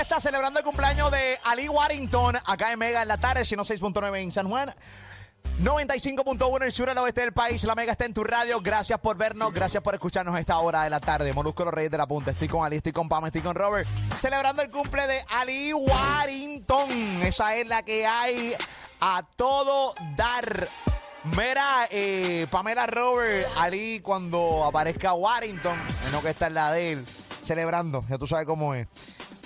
está celebrando el cumpleaños de Ali Warrington acá en Mega en la tarde, 106.9 en San Juan. 95.1 en el sur el oeste del país. La Mega está en tu radio. Gracias por vernos. Gracias por escucharnos a esta hora de la tarde. Molusco los Reyes de la Punta. Estoy con Ali, estoy con Pam, estoy con Robert. Celebrando el cumple de Ali Warrington. Esa es la que hay a todo dar. Mira, eh, Pamela Robert, Ali, cuando aparezca Warrington, no que está en la de él, celebrando, ya tú sabes cómo es.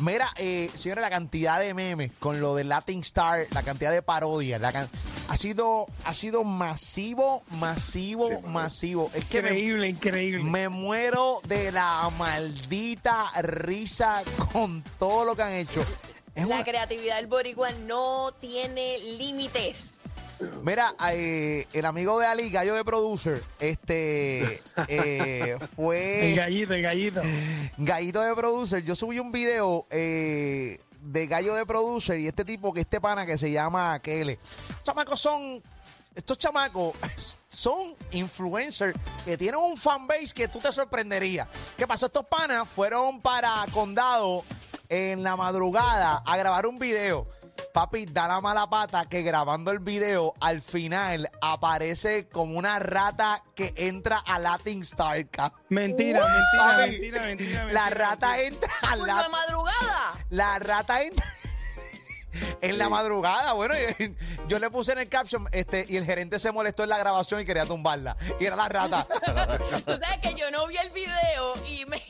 Mira, eh, señores, la cantidad de memes con lo de Latin Star, la cantidad de parodias, la can- ha sido ha sido masivo, masivo, masivo. Es que me, Increíble, increíble. me muero de la maldita risa con todo lo que han hecho. Es La una- creatividad del boricua no tiene límites. Mira, eh, el amigo de Ali, Gallo de Producer, este eh, fue El gallito, el gallito. Gallito de Producer. Yo subí un video eh, de Gallo de Producer y este tipo, que este pana que se llama Kele. Chamacos son, estos chamacos son influencers que tienen un fanbase que tú te sorprenderías. ¿Qué pasó? Estos panas fueron para Condado en la madrugada a grabar un video. Papi, da la mala pata que grabando el video al final aparece como una rata que entra a Latin Star Cup. Mentira, mentira, Papi, mentira, mentira, mentira. La rata entra a de la, madrugada. la rata entra en la madrugada. Bueno, yo le puse en el caption este y el gerente se molestó en la grabación y quería tumbarla. Y era la rata. Tú sabes que yo no vi el video y me,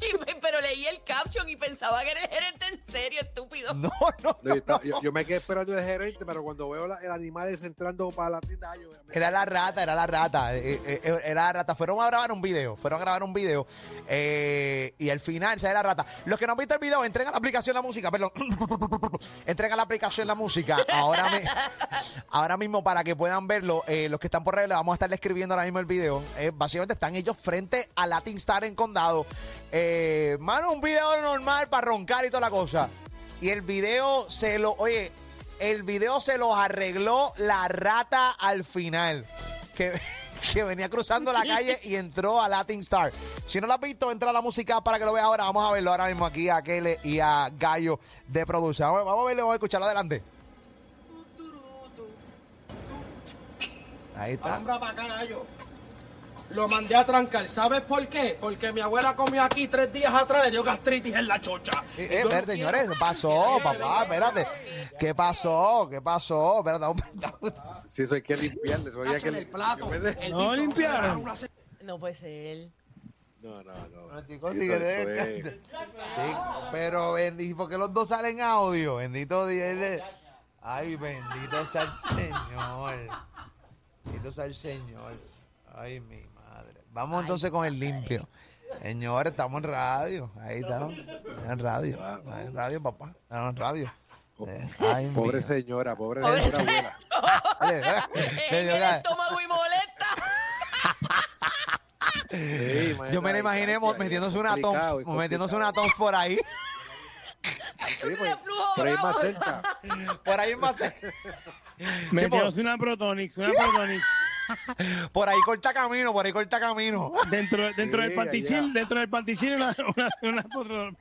me- pero leí el caption y pensaba que era el gerente en serio, estúpido. No, no, No, yo, estaba- yo- yo me quedé esperando el gerente, pero cuando veo la- el animal ese entrando para la tienda, yo me- Era la rata, era la rata. eh, eh, eh, era la rata. Fueron a grabar un video. Fueron a grabar un video. eh, y al final sale la rata. Los que no han visto el video, entren a la aplicación La Música. Perdón. entren a la aplicación La Música. Ahora, mi- ahora mismo para que puedan verlo. eh, los que están por redes, le vamos a estar escribiendo ahora mismo el video. Eh, básicamente están ellos frente a Latin Star en Condado. Eh, mano, un video normal para roncar y toda la cosa. Y el video se lo. Oye, el video se los arregló la rata al final. Que, que venía cruzando la calle y entró a Latin Star. Si no lo has visto, entra a la música para que lo veas ahora. Vamos a verlo ahora mismo aquí a Kele y a Gallo de producción. Vamos, a verlo, vamos a escucharlo adelante. Ahí está. Alhambra para acá, gallo. Lo mandé a trancar. ¿Sabes por qué? Porque mi abuela comió aquí tres días atrás, le dio gastritis en la chocha. Eh, Y eh, señores, ¿qué pasó, papá? Espérate. ¿Qué pasó? ¿Qué pasó? Espérate, hombre. Sí, eso hay que limpiarle. Eso había Cacho que el plato. El No se- No puede ser. No, no, no. No, chicos, Sí, es- Sí, pero bendito, porque los dos salen audio? Bendito Dios. Ay, bendito sea el Señor. Bendito sea el Señor. Ay, mi madre. Vamos entonces con el limpio. Señor, estamos en radio. Ahí estamos. En radio. En radio, papá. Estamos en radio. Eh, Ay, Pobre mío. señora, pobre Pobre señora abuela. El estómago y molesta. Sí, Yo me la imaginé metiéndose una tom, metiéndose una tom por ahí. Sí, Un pues, reflujo por ahí más cerca. Por ahí más. Metidos una Protonix, una Protonix. Por ahí corta camino, por ahí corta camino. Dentro, dentro del Sí, allá. dentro del pantichín una, una, una Protonix.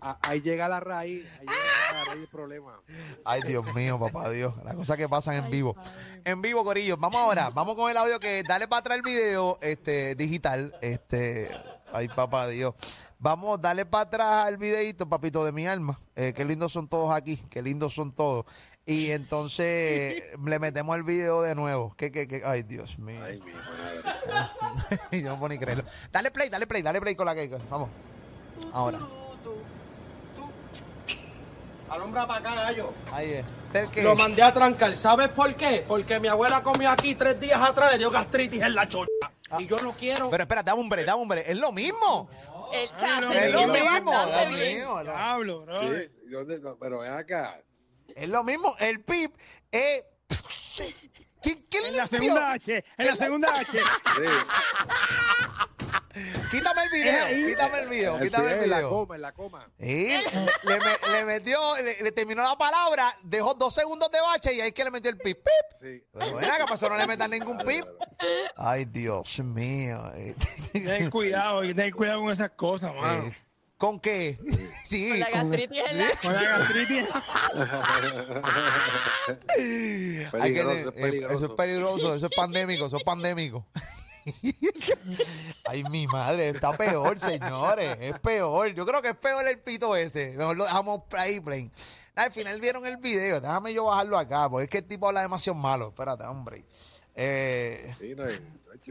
Ah, Ahí llega la raíz. Ahí llega la raíz del problema. Ay, Dios mío, papá Dios. Las cosas que pasan en vivo. En vivo, Corillo. Vamos ahora. Vamos con el audio que dale para atrás el video este, digital. Este. Ay, papá Dios. Vamos, dale para atrás al videito, papito de mi alma. Eh, qué lindos son todos aquí. Qué lindos son todos. Y entonces le metemos el video de nuevo. ¿Qué, qué, qué? Ay, Dios mío. Ay, mi madre. Yo no puedo ni creerlo. Dale play, dale play, dale play con la que. Vamos. Ahora. Alhambra para acá, gallo. Ahí es. Lo mandé a trancar. ¿Sabes por qué? Porque mi abuela comió aquí tres días atrás, le dio gastritis en la chocha. Y yo no quiero. Pero espera, dame un break, dame un break. Es lo mismo. El, o sea, no, se Es lo mismo. Diablo, bro. Sí, pero ven acá. Es lo mismo. El pip es. ¿Quién, quién En la segunda H, en la segunda H. Sí. Quítame el video, Eh, quítame el video, quítame el pie, en la video. coma, en la coma. Sí, le, me- le metió, le, le terminó la palabra, dejó dos segundos de bache y ahí es que le metió el pip. pip. Sí. Pero ven acá, pasó, no le metan ningún pip. Ay, Dios mío. Ten cuidado, que tener cuidado con esas cosas, mano. Eh, ¿Con qué? Sí. Con la gastritis en la... Con la gastritis. Hay que Peligroso, tener- es eh, peligroso. Eso es peligroso, eso es pandémico, eso es pandémico. Ay, mi madre, está peor, señores. Es peor. Yo creo que es peor el pito ese. Mejor lo dejamos ahí, plain. Al final vieron el video. Déjame yo bajarlo acá, porque es que el tipo habla demasiado malo. Espérate, hombre. Eh, Sí, no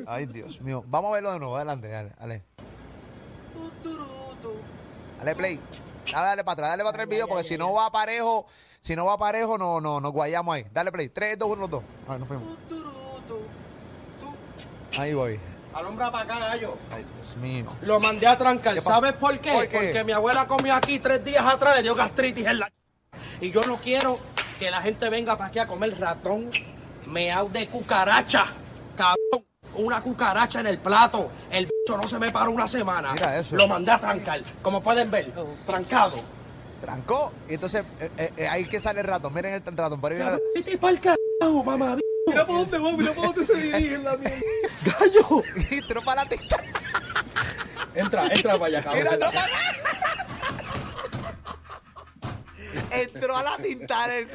ay, Dios mío. Vamos a verlo de nuevo. Adelante, dale, dale. Dale play. Dale, dale para atrás, dale para atrás el video, porque si no va parejo, si no va parejo, no, no, nos guayamos ahí. Dale play. 3, 2, 1, 2. A ver, nos fuimos. Ahí voy. Alumbra para acá, gallo. Ay, Dios mío. Lo mandé a trancar. ¿Sabes por qué? ¿Por qué? Porque mi abuela comió aquí tres días atrás, le dio gastritis en la... Y yo no quiero que la gente venga para aquí a comer ratón meao de cucaracha. Cabrón, una cucaracha en el plato. El no se me paró una semana. Mira eso. Lo mandé a trancar. Como pueden ver, Oh. trancado. Trancó. Y entonces, eh, eh, eh, ahí que sale el ratón. Miren el ratón. Por ahí viene el- Vete pa'l carajo, mamá. Mira para dónde va, mira para dónde se dirige la mierda. Gallo. Y entró para la tinta. Entra, entra para allá, Mira, cabrón. entró para Entró a la tintar. el-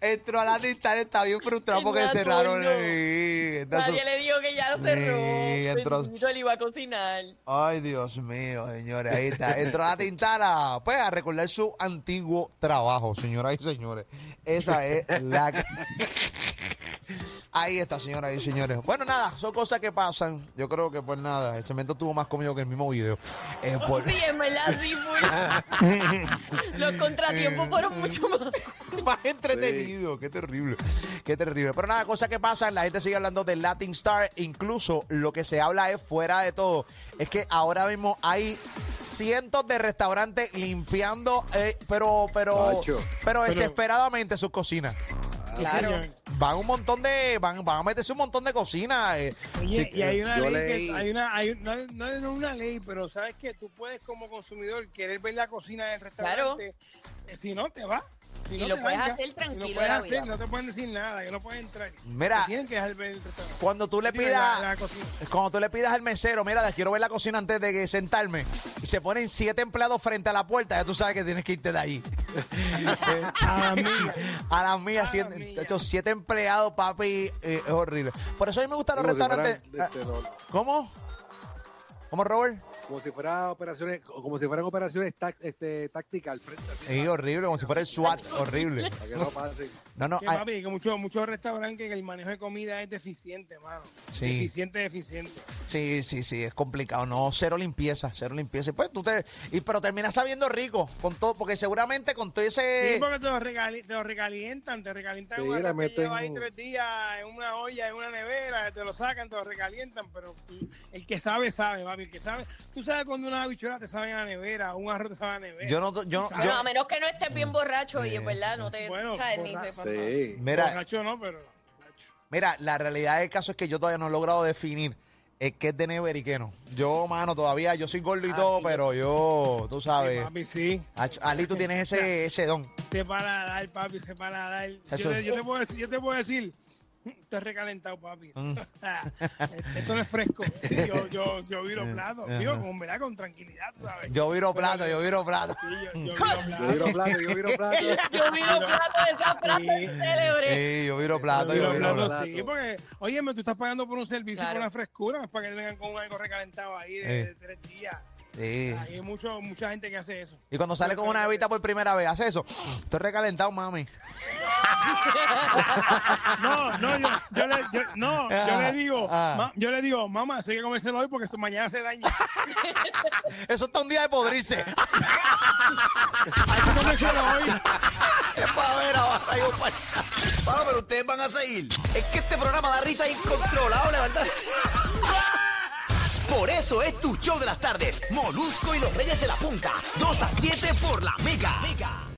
Entró a la tintar. Está bien frustrado porque cerraron. no. su- Nadie le dijo que ya lo cerró. Sí, entró- Bendito, le iba a cocinar. Ay, Dios mío, señores. Ahí está. Entró a la tintara. Pues a recordar su antiguo trabajo, señoras y señores. Esa es la. Ahí está, señoras y señores. Bueno, nada, son cosas que pasan. Yo creo que, pues nada, el cemento tuvo más comido que el mismo video. Eh, por- Sí, en verdad, sí. Los contratiempos fueron mucho más. más entretenido. Qué terrible. Qué terrible. Pero nada, cosas que pasan. La gente sigue hablando de Latin Star. Incluso lo que se habla es fuera de todo. Es que ahora mismo hay cientos de restaurantes limpiando, eh, pero, pero, pero desesperadamente sus cocinas. Claro. Señor. Van un montón de, van, van a meterse un montón de cocinas. eh. Oye, Sí, y hay una yo ley leí- que hay una hay no, no es una ley, pero sabes que tú puedes como consumidor querer ver la cocina del restaurante, eh, si no te va. Si Y no lo puedes hacer tranquilo Lo puedes hacer, no te pueden decir nada, que no puedes entrar. Mira. Te tienen que dejar ver el restaurante. Cuando tú le pidas, la- la cocina. cuando tú le pidas al mesero, mira, quiero ver la cocina antes de que sentarme, y se ponen siete empleados frente a la puerta, ya tú sabes que tienes que irte de ahí. A la mía. A las mías, A siete, las mías. de hecho, siete empleados, papi, eh, es horrible. Por eso a mí me gustan los Como restaurantes. fueran, este, ah, ¿Cómo? ¿Cómo, Robert? Como si fuera operaciones, como si fueran operaciones este, tácticas al frente. Sí, horrible, como si fuera el SWAT, horrible. Para que no. No, no, Que, ay, papi, que muchos muchos restaurantes que el manejo de comida es deficiente, mano. Sí. Deficiente, deficiente. sí, sí, sí, es complicado. No, cero limpieza, cero limpieza. Y Pues tú te, y, pero terminas sabiendo rico con todo, porque seguramente con todo ese. Sí, porque te lo, regali- te lo recalientan, te recalientan Sí, un le arroz que meten lleva ahí tres días en una olla, en una nevera, te lo sacan, te lo recalientan, pero el que sabe, sabe, papi, el que sabe. Tú sabes cuando una habichuela te sabe en la nevera, un arroz te sabe en la nevera. yo no, yo, no- Bueno, yo- a menos que no estés bien borracho y en verdad no te Bueno, sabes, ni sepas. Sí. mira, Borracho no, pero... borracho. Mira, la realidad del caso es que yo todavía no he logrado definir eh, qué es de never y qué no. Yo, mano, todavía, yo soy gordo y Ah, todo, pero yo, tú Sí, sabes, papi, sí. Ali, tú tienes ese, ese don. Se para dar, papi, se para dar. Yo te, yo te puedo decir, yo te puedo decir, estoy recalentado, papi. Mm. Esto no es fresco. Yo, yo, yo viro plato, digo, con, ¿verdad? con tranquilidad, tú ¿sabes? Yo viro plato, yo viro plato. Sí, yo, yo viro plato. Yo viro plato, yo viro plato. Yo vi los platos de esa frase Sí. célebre. Sí, yo viro plato, Yo yo viro viro plato, plato. sí, porque, oye, tú estás pagando por un servicio Claro. por una frescura, para que vengan con algo recalentado ahí de, Eh. de tres días. Sí. Hay mucho, mucha gente que hace eso. Y cuando sale con una bebita por primera vez, hace eso. Estoy recalentado, mami. No, no, yo, yo le, yo, no, yo le digo, Ah. ma- yo le digo, mamá, eso hay que comérselo hoy porque esto mañana se daña. Eso está un día de podrirse. Hay que comérselo hoy. Es para ver ahora, yo para Bueno, pero ustedes van a seguir. Es que este programa da risa incontrolable, ¿verdad? Por eso es tu show de las tardes. Molusco y los Reyes de la Punta. 2 a 7 por la Mega.